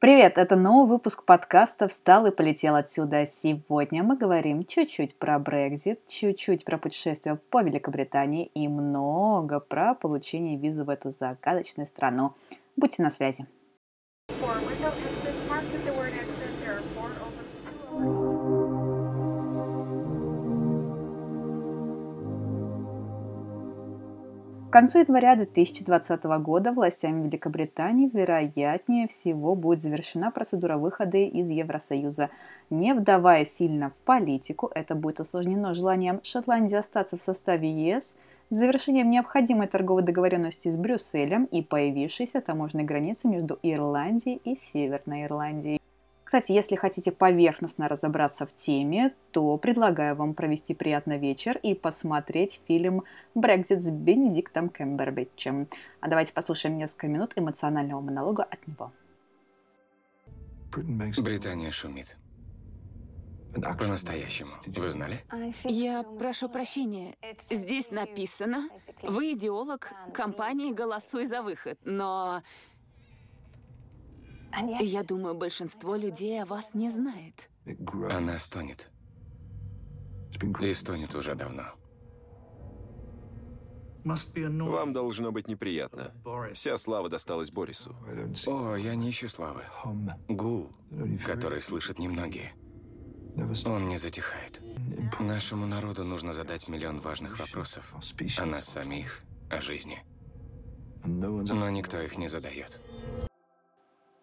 Привет, это новый выпуск подкаста «Встал и полетел отсюда». Сегодня мы говорим чуть-чуть про Брекзит, чуть-чуть про путешествие по Великобритании и много про получение визы в эту загадочную страну. Будьте на связи. К концу января 2020 года властями Великобритании, вероятнее всего, будет завершена процедура выхода из Евросоюза. Не вдавая сильно в политику, это будет осложнено желанием Шотландии остаться в составе ЕС, завершением необходимой торговой договоренности с Брюсселем и появившейся таможенной границы между Ирландией и Северной Ирландией. Кстати, если хотите поверхностно разобраться в теме, то предлагаю вам провести приятный вечер и посмотреть фильм «Брекзит» с Бенедиктом Кэмбербэтчем. А давайте послушаем несколько минут эмоционального монолога от него. Британия шумит. По-настоящему. Вы знали? Я прошу прощения. Здесь написано, вы идеолог компании «Голосуй за выход», но я думаю, большинство людей о вас не знает. Она стонет. И стонет уже давно. Вам должно быть неприятно. Вся слава досталась Борису. О, я не ищу славы. Гул, который слышат немногие. Он не затихает. Нашему народу нужно задать миллион важных вопросов. О нас самих, о жизни. Но никто их не задает.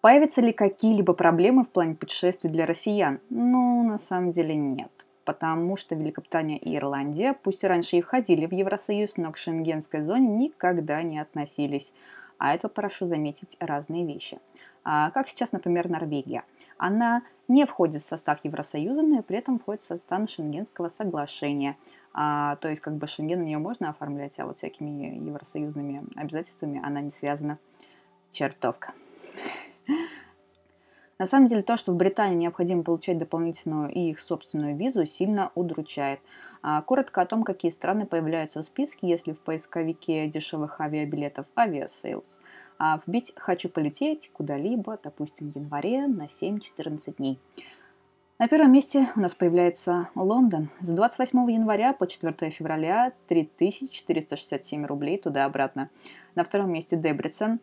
Появятся ли какие-либо проблемы в плане путешествий для россиян? Ну, на самом деле нет. Потому что Великобритания и Ирландия, пусть и раньше и входили в Евросоюз, но к шенгенской зоне никогда не относились. А это, прошу заметить, разные вещи. А, как сейчас, например, Норвегия. Она не входит в состав Евросоюза, но и при этом входит в состав Шенгенского соглашения. А, то есть как бы Шенген на нее можно оформлять, а вот всякими евросоюзными обязательствами она не связана. Чертовка. На самом деле то, что в Британии необходимо получать дополнительную и их собственную визу, сильно удручает. А, коротко о том, какие страны появляются в списке, если в поисковике дешевых авиабилетов Aviasales а, вбить «хочу полететь куда-либо», допустим, в январе на 7-14 дней. На первом месте у нас появляется Лондон. С 28 января по 4 февраля 3467 рублей туда-обратно. На втором месте Дебрицен,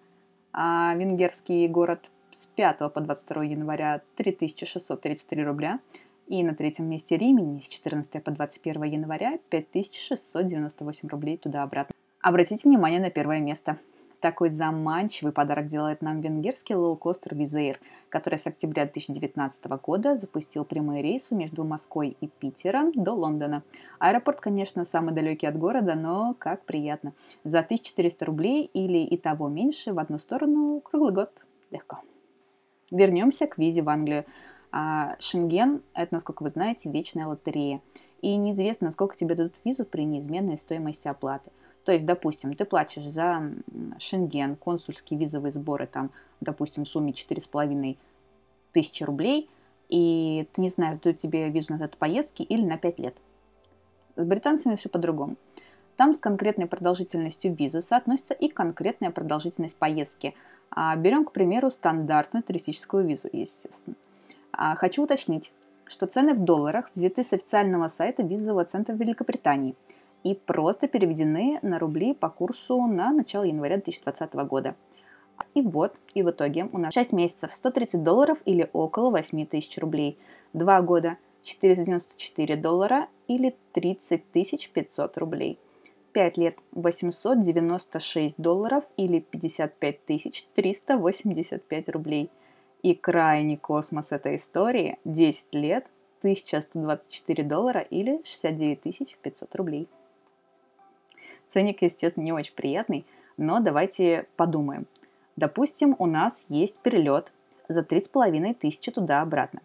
а венгерский город с 5 по 22 января 3633 рубля. И на третьем месте Римени с 14 по 21 января 5698 рублей туда-обратно. Обратите внимание на первое место. Такой заманчивый подарок делает нам венгерский лоукостер Визейр, который с октября 2019 года запустил прямые рейсы между Москвой и Питером до Лондона. Аэропорт, конечно, самый далекий от города, но как приятно. За 1400 рублей или и того меньше в одну сторону круглый год. Легко. Вернемся к визе в Англию. А Шенген – это, насколько вы знаете, вечная лотерея. И неизвестно, насколько тебе дадут визу при неизменной стоимости оплаты. То есть, допустим, ты платишь за Шенген, консульские визовые сборы, там, допустим, в сумме 4,5 тысячи рублей, и ты не знаешь, дают тебе визу на эту поездки или на 5 лет. С британцами все по-другому. Там с конкретной продолжительностью визы соотносится и конкретная продолжительность поездки – а, берем, к примеру, стандартную туристическую визу, естественно. А, хочу уточнить, что цены в долларах взяты с официального сайта визового центра Великобритании и просто переведены на рубли по курсу на начало января 2020 года. И вот, и в итоге у нас 6 месяцев 130 долларов или около 8 тысяч рублей. 2 года 494 доллара или 30 500 рублей – 5 лет 896 долларов или 55 385 рублей. И крайний космос этой истории 10 лет 1124 доллара или 69 500 рублей. Ценник, честно, не очень приятный, но давайте подумаем. Допустим, у нас есть перелет за 3,5 тысячи туда-обратно.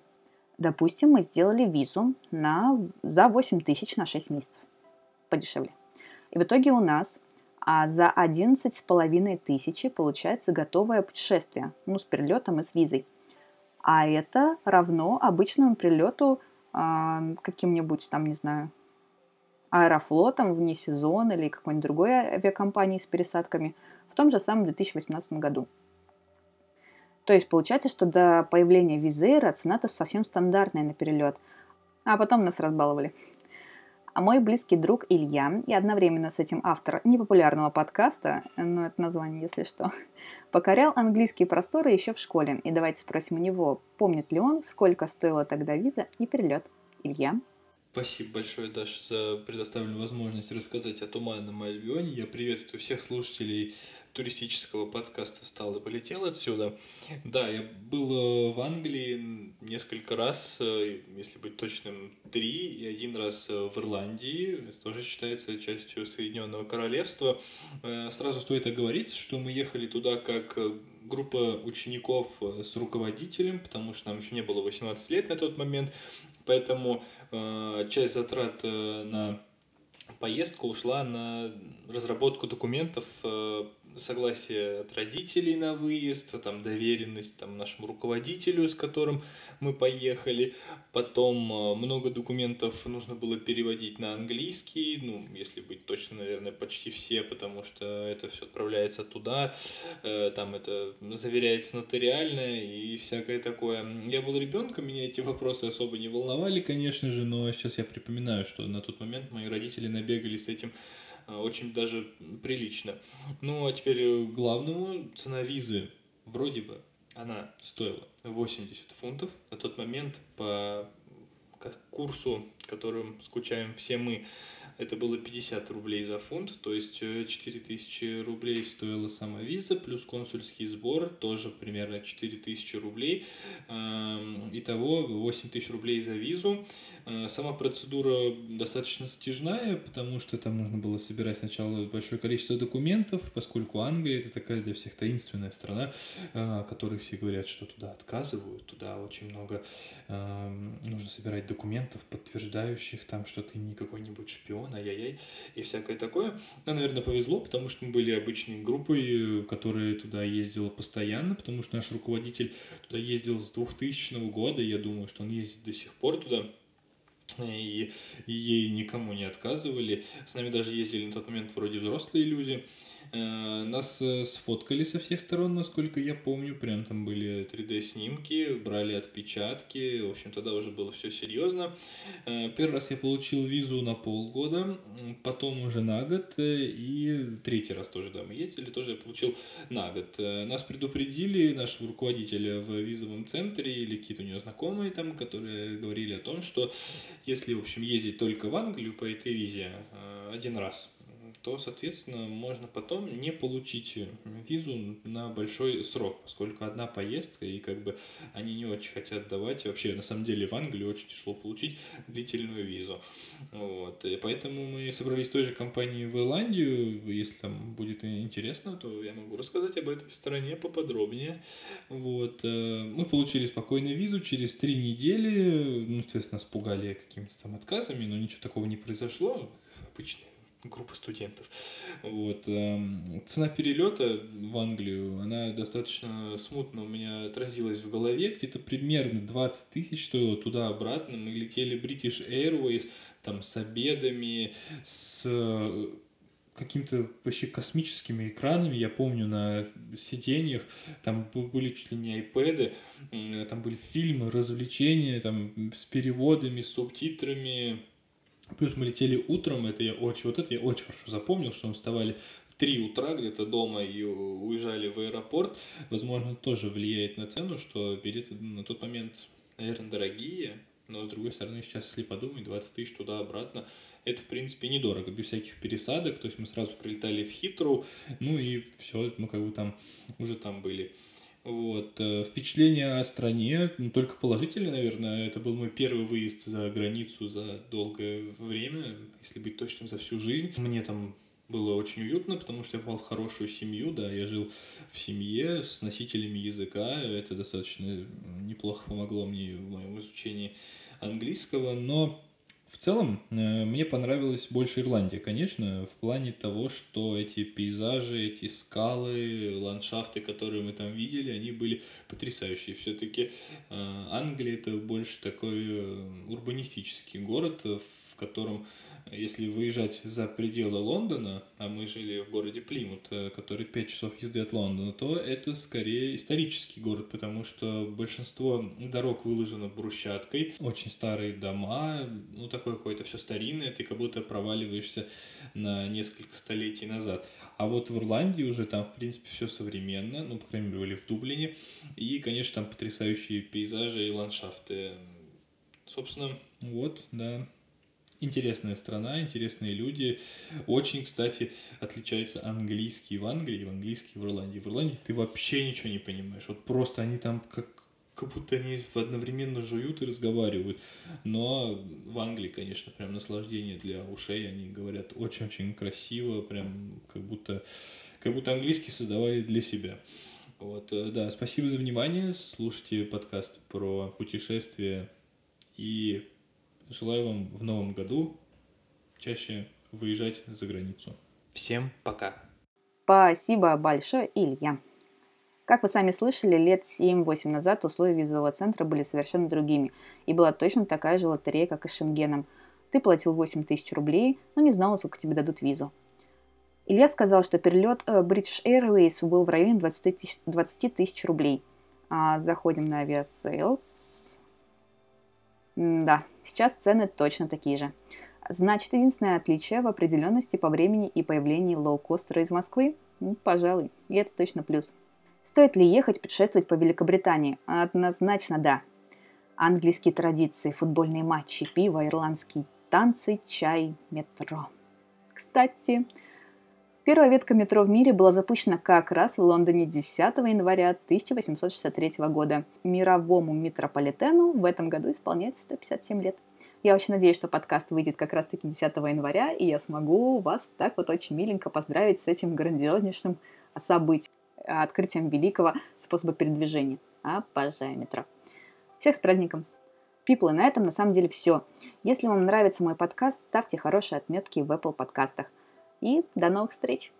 Допустим, мы сделали визу на, за 8 тысяч на 6 месяцев. Подешевле. И в итоге у нас а за 11 с половиной тысячи получается готовое путешествие, ну, с перелетом и с визой. А это равно обычному прилету а, каким-нибудь там, не знаю, аэрофлотом вне сезона или какой-нибудь другой авиакомпании с пересадками в том же самом 2018 году. То есть получается, что до появления Визейра цена-то совсем стандартная на перелет. А потом нас разбаловали. А мой близкий друг Илья и одновременно с этим автор непопулярного подкаста, ну это название, если что, покорял английские просторы еще в школе. И давайте спросим у него, помнит ли он, сколько стоила тогда виза и перелет. Илья? Спасибо большое, Даша, за предоставленную возможность рассказать о Туманном Альбионе. Я приветствую всех слушателей туристического подкаста «Встал и полетел отсюда». Да, я был э, в Англии несколько раз, э, если быть точным, три, и один раз э, в Ирландии, это тоже считается частью Соединенного Королевства. Сразу стоит оговориться, что мы ехали туда как группа учеников с руководителем, потому что нам еще не было 18 лет на тот момент, поэтому часть затрат на поездку ушла на разработку документов согласие от родителей на выезд, там доверенность там, нашему руководителю, с которым мы поехали. Потом э, много документов нужно было переводить на английский, ну, если быть точно, наверное, почти все, потому что это все отправляется туда, э, там это заверяется нотариально и всякое такое. Я был ребенком, меня эти вопросы особо не волновали, конечно же, но сейчас я припоминаю, что на тот момент мои родители набегали с этим очень даже прилично. Ну, а теперь э, главному цена визы вроде бы она стоила 80 фунтов. На тот момент по курсу, которым скучаем все мы, это было 50 рублей за фунт, то есть 4000 э, рублей стоила сама виза, плюс консульский сбор, тоже примерно 4000 рублей. Эм, итого 8000 рублей за визу. Э, сама процедура достаточно затяжная, потому что там нужно было собирать сначала большое количество документов, поскольку Англия это такая для всех таинственная страна, э, о которой все говорят, что туда отказывают, туда очень много эм, нужно собирать документов, подтверждающих там, что ты не какой-нибудь шпион, миллион, ай-яй-яй, и всякое такое. Нам, наверное, повезло, потому что мы были обычной группой, которая туда ездила постоянно, потому что наш руководитель туда ездил с 2000 года, и я думаю, что он ездит до сих пор туда и, и ей никому не отказывали. С нами даже ездили на тот момент вроде взрослые люди. Э, нас э, сфоткали со всех сторон, насколько я помню. Прям там были 3D-снимки, брали отпечатки. В общем, тогда уже было все серьезно. Э, первый раз я получил визу на полгода, потом уже на год. И третий раз тоже, да, мы ездили, тоже я получил на год. Нас предупредили, нашего руководителя в визовом центре или какие-то у него знакомые там, которые говорили о том, что если, в общем, ездить только в Англию по этой визе один раз, то, соответственно, можно потом не получить визу на большой срок, поскольку одна поездка, и как бы они не очень хотят давать. Вообще, на самом деле, в Англии очень тяжело получить длительную визу. Вот. И поэтому мы собрались в той же компании в Ирландию. Если там будет интересно, то я могу рассказать об этой стране поподробнее. Вот. Э, мы получили спокойную визу через три недели. Ну, естественно, спугали какими-то там отказами, но ничего такого не произошло. Обычно группа студентов. Вот. Эм, цена перелета в Англию, она достаточно смутно у меня отразилась в голове. Где-то примерно 20 тысяч стоило туда-обратно. Мы летели British Airways, там с обедами, с э, какими-то вообще космическими экранами. Я помню на сиденьях там были чуть ли не iPad, там были фильмы, развлечения, там с переводами, с субтитрами Плюс мы летели утром, это я очень, вот это я очень хорошо запомнил, что мы вставали в 3 утра где-то дома и уезжали в аэропорт. Возможно, тоже влияет на цену, что билеты на тот момент, наверное, дорогие, но с другой стороны, сейчас, если подумать, 20 тысяч туда-обратно, это, в принципе, недорого, без всяких пересадок. То есть мы сразу прилетали в Хитру, ну и все, мы как бы там уже там были. Вот. Э, впечатление о стране, ну, только положительное, наверное. Это был мой первый выезд за границу за долгое время, если быть точным, за всю жизнь. Мне там было очень уютно, потому что я попал в хорошую семью, да, я жил в семье с носителями языка, это достаточно неплохо помогло мне в моем изучении английского, но в целом, э, мне понравилась больше Ирландия, конечно, в плане того, что эти пейзажи, эти скалы, ландшафты, которые мы там видели, они были потрясающие. Все-таки э, Англия это больше такой э, урбанистический город, в котором если выезжать за пределы Лондона, а мы жили в городе Плимут, э, который 5 часов езды от Лондона, то это скорее исторический город, потому что большинство дорог выложено брусчаткой, очень старые дома, ну такое какое-то все старинное, ты как будто проваливаешься на несколько столетий назад. А вот в Ирландии уже там, в принципе, все современно, ну, по крайней мере, были в Дублине, и, конечно, там потрясающие пейзажи и ландшафты. Собственно, вот, да, интересная страна, интересные люди. Очень, кстати, отличается английский в Англии и английский в Ирландии. В Ирландии ты вообще ничего не понимаешь. Вот просто они там как как будто они одновременно жуют и разговаривают. Но в Англии, конечно, прям наслаждение для ушей. Они говорят очень-очень красиво, прям как будто, как будто английский создавали для себя. Вот, э, да, спасибо за внимание. Слушайте подкаст про путешествия и Желаю вам в новом году чаще выезжать за границу. Всем пока. Спасибо большое, Илья. Как вы сами слышали, лет 7-8 назад условия визового центра были совершенно другими, и была точно такая же лотерея, как и с Шенгеном. Ты платил 8 тысяч рублей, но не знал, сколько тебе дадут визу. Илья сказал, что перелет э, British Airways был в районе 20 тысяч, 20 тысяч рублей. А заходим на Aviasales да, сейчас цены точно такие же. Значит, единственное отличие в определенности по времени и появлении лоукостера из Москвы? Ну, пожалуй, и это точно плюс. Стоит ли ехать путешествовать по Великобритании? Однозначно да. Английские традиции, футбольные матчи, пиво, ирландские танцы, чай, метро. Кстати, Первая ветка метро в мире была запущена как раз в Лондоне 10 января 1863 года. Мировому метрополитену в этом году исполняется 157 лет. Я очень надеюсь, что подкаст выйдет как раз-таки 10 января, и я смогу вас так вот очень миленько поздравить с этим грандиознейшим событием, открытием великого способа передвижения. Обожаю метро. Всех с праздником! People, и на этом на самом деле все. Если вам нравится мой подкаст, ставьте хорошие отметки в Apple подкастах. И до новых встреч!